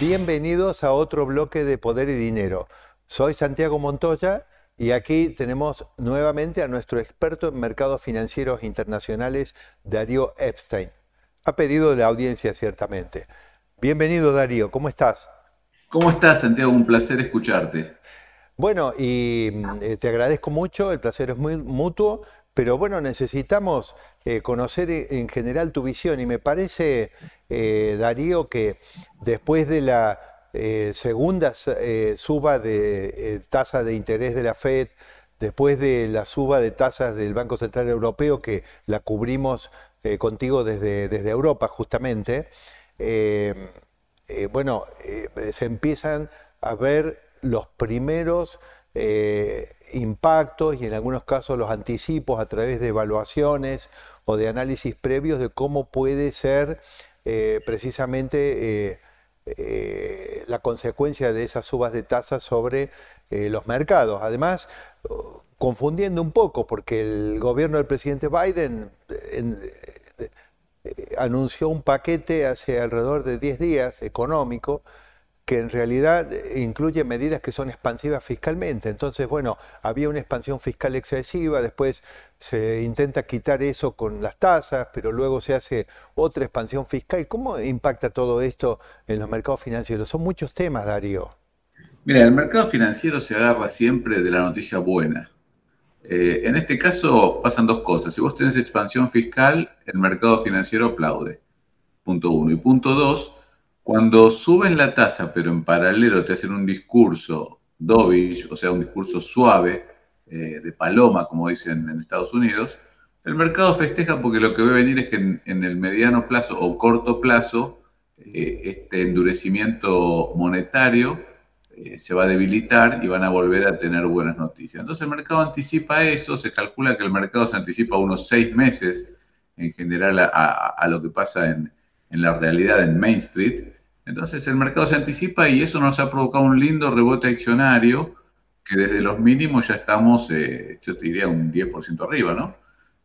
Bienvenidos a otro bloque de Poder y Dinero. Soy Santiago Montoya y aquí tenemos nuevamente a nuestro experto en mercados financieros internacionales, Darío Epstein. Ha pedido de la audiencia, ciertamente. Bienvenido, Darío. ¿Cómo estás? ¿Cómo estás, Santiago? Un placer escucharte. Bueno, y eh, te agradezco mucho, el placer es muy mutuo, pero bueno, necesitamos eh, conocer en general tu visión. Y me parece, eh, Darío, que después de la eh, segunda suba de tasa de interés de la Fed, después de la suba de tasas del Banco Central Europeo, que la cubrimos contigo desde, desde, Europa justamente, bueno, se empiezan a ver los primeros eh, impactos y en algunos casos los anticipos a través de evaluaciones o de análisis previos de cómo puede ser eh, precisamente eh, la consecuencia de esas subas de tasas sobre los mercados. Además, confundiendo un poco, porque el gobierno del presidente Biden anunció un paquete hace alrededor de 10 días económico, que en realidad incluye medidas que son expansivas fiscalmente. Entonces, bueno, había una expansión fiscal excesiva, después se intenta quitar eso con las tasas, pero luego se hace otra expansión fiscal. ¿Cómo impacta todo esto en los mercados financieros? Son muchos temas, Darío. Mira, el mercado financiero se agarra siempre de la noticia buena. Eh, en este caso pasan dos cosas. Si vos tenés expansión fiscal, el mercado financiero aplaude. Punto uno. Y punto dos, cuando suben la tasa, pero en paralelo te hacen un discurso dovish, o sea, un discurso suave, eh, de paloma, como dicen en Estados Unidos, el mercado festeja porque lo que ve venir es que en, el mediano plazo o corto plazo, eh, este endurecimiento monetario eh, se va a debilitar y van a volver a tener buenas noticias. Entonces el mercado anticipa eso, se calcula que el mercado se anticipa unos seis meses en general a, lo que pasa en, en la realidad en Main Street. Entonces el mercado se anticipa y eso nos ha provocado un lindo rebote accionario que desde los mínimos ya estamos, eh, yo te diría, un 10% arriba, ¿no?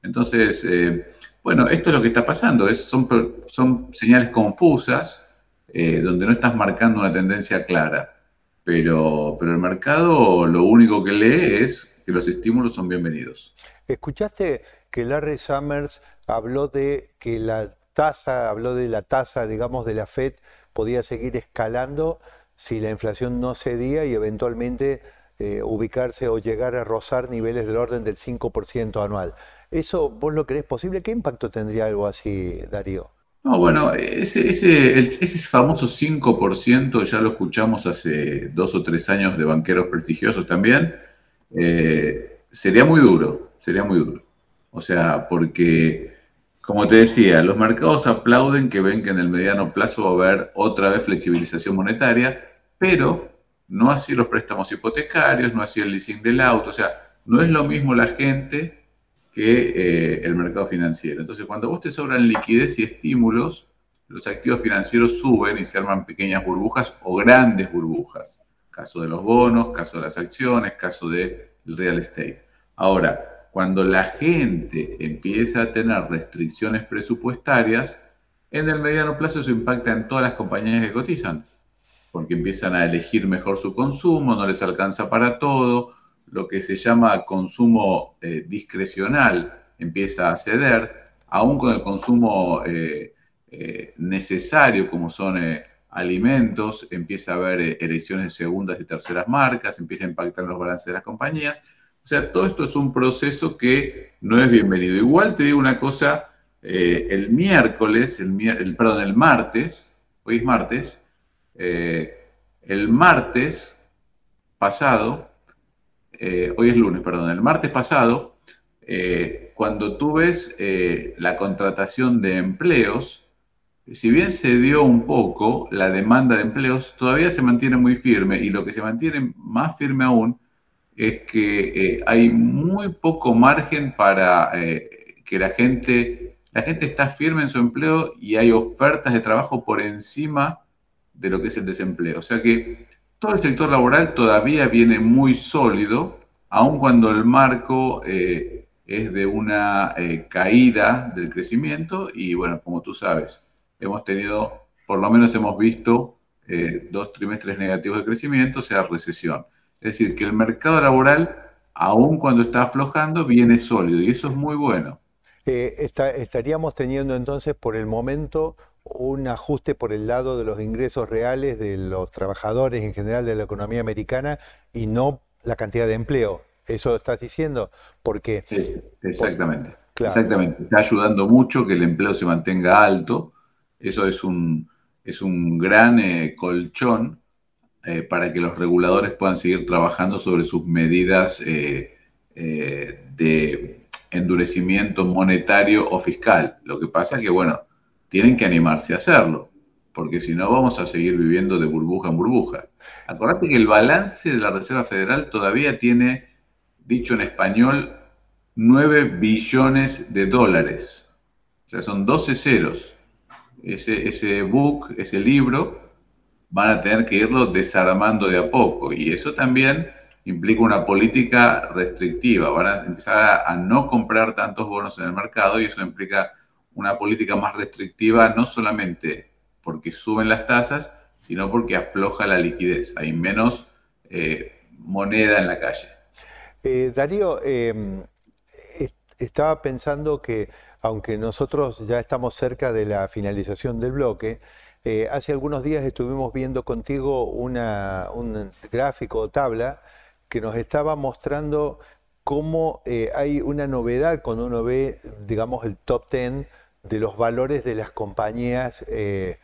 Entonces, eh, bueno, esto es lo que está pasando, es, son, son señales confusas eh, donde no estás marcando una tendencia clara, pero, pero el mercado lo único que lee es que los estímulos son bienvenidos. ¿Escuchaste que Larry Summers habló de que la tasa, habló de la tasa, digamos, de la Fed podía seguir escalando si la inflación no cedía y eventualmente eh, ubicarse o llegar a rozar niveles del orden del 5% anual. ¿Eso vos lo crees posible? ¿Qué impacto tendría algo así, Darío? No, bueno, ese, ese, ese famoso 5% ya lo escuchamos hace dos o tres años de banqueros prestigiosos también. Eh, sería muy duro, sería muy duro. O sea, porque como te decía, los mercados aplauden que ven que en el mediano plazo va a haber otra vez flexibilización monetaria, pero no así los préstamos hipotecarios, no así el leasing del auto, o sea, no es lo mismo la gente que eh, el mercado financiero. Entonces, cuando vos te sobran liquidez y estímulos, los activos financieros suben y se arman pequeñas burbujas o grandes burbujas. Caso de los bonos, caso de las acciones, caso del real estate. Ahora, cuando la gente empieza a tener restricciones presupuestarias, en el mediano plazo eso impacta en todas las compañías que cotizan, porque empiezan a elegir mejor su consumo, no les alcanza para todo, lo que se llama consumo eh, discrecional empieza a ceder, aún con el consumo eh, eh, necesario como son alimentos, empieza a haber elecciones de segundas y terceras marcas, empieza a impactar los balances de las compañías. O sea, todo esto es un proceso que no es bienvenido. Igual te digo una cosa, eh, el miércoles, el, perdón, el martes, hoy es martes, eh, el martes pasado, eh, hoy es lunes, perdón, el martes pasado, cuando tú ves la contratación de empleos, si bien se dio un poco la demanda de empleos, todavía se mantiene muy firme y lo que se mantiene más firme aún es que eh, hay muy poco margen para eh, que la gente, la gente está firme en su empleo y hay ofertas de trabajo por encima de lo que es el desempleo. O sea que todo el sector laboral todavía viene muy sólido, aun cuando el marco eh, es de una caída del crecimiento y bueno, como tú sabes, hemos tenido, por lo menos hemos visto dos trimestres negativos de crecimiento, o sea, recesión. Es decir, que el mercado laboral, aun cuando está aflojando, viene sólido y eso es muy bueno. Eh, estaríamos teniendo entonces por el momento un ajuste por el lado de los ingresos reales de los trabajadores en general de la economía americana y no la cantidad de empleo. ¿Eso estás diciendo? Porque... Sí, exactamente. Exactamente. Está ayudando mucho que el empleo se mantenga alto eso es un, es un gran eh, colchón eh, para que los reguladores puedan seguir trabajando sobre sus medidas eh, de endurecimiento monetario o fiscal. Lo que pasa es que, bueno, tienen que animarse a hacerlo, porque si no vamos a seguir viviendo de burbuja en burbuja. Acordate que el balance de la Reserva Federal todavía tiene, dicho en español, 9 billones de dólares. O sea, son 12 ceros ese, ese book, ese libro, van a tener que irlo desarmando de a poco. Y eso también implica una política restrictiva. Van a empezar a, no comprar tantos bonos en el mercado y eso implica una política más restrictiva, no solamente porque suben las tasas, sino porque afloja la liquidez. Hay menos eh, moneda en la calle. Eh, Darío, em, estaba pensando que aunque nosotros ya estamos cerca de la finalización del bloque, eh, hace algunos días estuvimos viendo contigo una, un gráfico o tabla que nos estaba mostrando cómo eh, hay una novedad cuando uno ve, digamos, el top 10 de los valores de las compañías eh,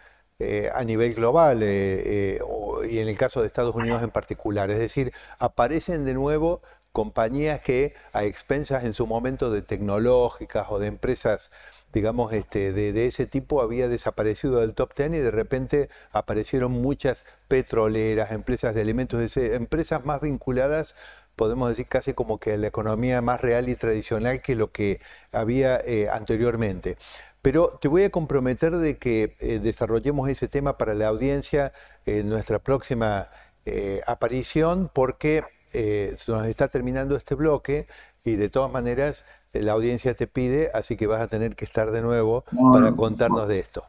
a nivel global y en el caso de Estados Unidos en particular. Es decir, aparecen de nuevo compañías que a expensas en su momento de tecnológicas o de empresas, digamos, este, de, ese tipo había desaparecido del top ten y de repente aparecieron muchas petroleras, empresas de alimentos, empresas más vinculadas podemos decir casi como que la economía más real y tradicional que lo que había eh, anteriormente. Pero te voy a comprometer de que eh, desarrollemos ese tema para la audiencia en nuestra próxima eh, aparición, porque eh, se nos está terminando este bloque y de todas maneras eh, la audiencia te pide, así que vas a tener que estar de nuevo para contarnos de esto.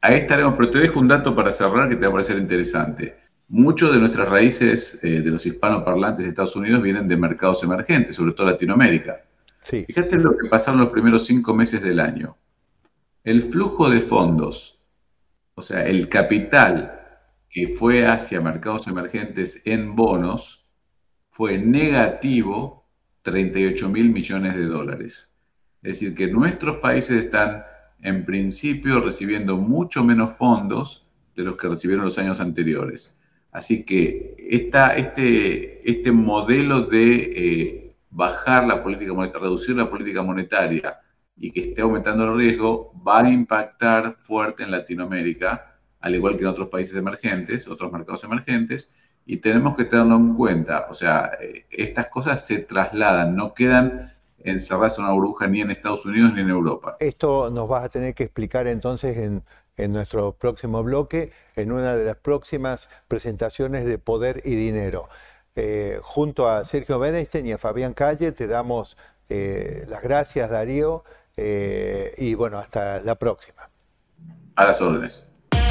Ahí estaremos, pero te dejo un dato para cerrar que te va a parecer interesante. Muchos de nuestras raíces eh, de los hispanoparlantes de Estados Unidos vienen de mercados emergentes, sobre todo Latinoamérica. Sí. Fíjate lo que pasaron los primeros cinco meses del año. El flujo de fondos, o sea, el capital que fue hacia mercados emergentes en bonos, fue negativo 38 mil millones de dólares. Es decir, que nuestros países están en principio recibiendo mucho menos fondos de los que recibieron los años anteriores. Así que esta, este, este modelo de eh, bajar la política monetaria, reducir la política monetaria y que esté aumentando el riesgo, va a impactar fuerte en Latinoamérica, al igual que en otros países emergentes, otros mercados emergentes, y tenemos que tenerlo en cuenta. O sea, eh, estas cosas se trasladan, no quedan encerradas en una burbuja ni en Estados Unidos ni en Europa. Esto nos vas a tener que explicar entonces en, nuestro próximo bloque, en una de las próximas presentaciones de Poder y Dinero. Eh, junto a Sergio Bernstein y a Fabián Calle te damos eh, las gracias, Darío, y bueno, hasta la próxima. A las órdenes.